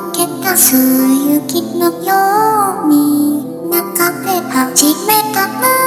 溶けた。す雪のように中で始めたな。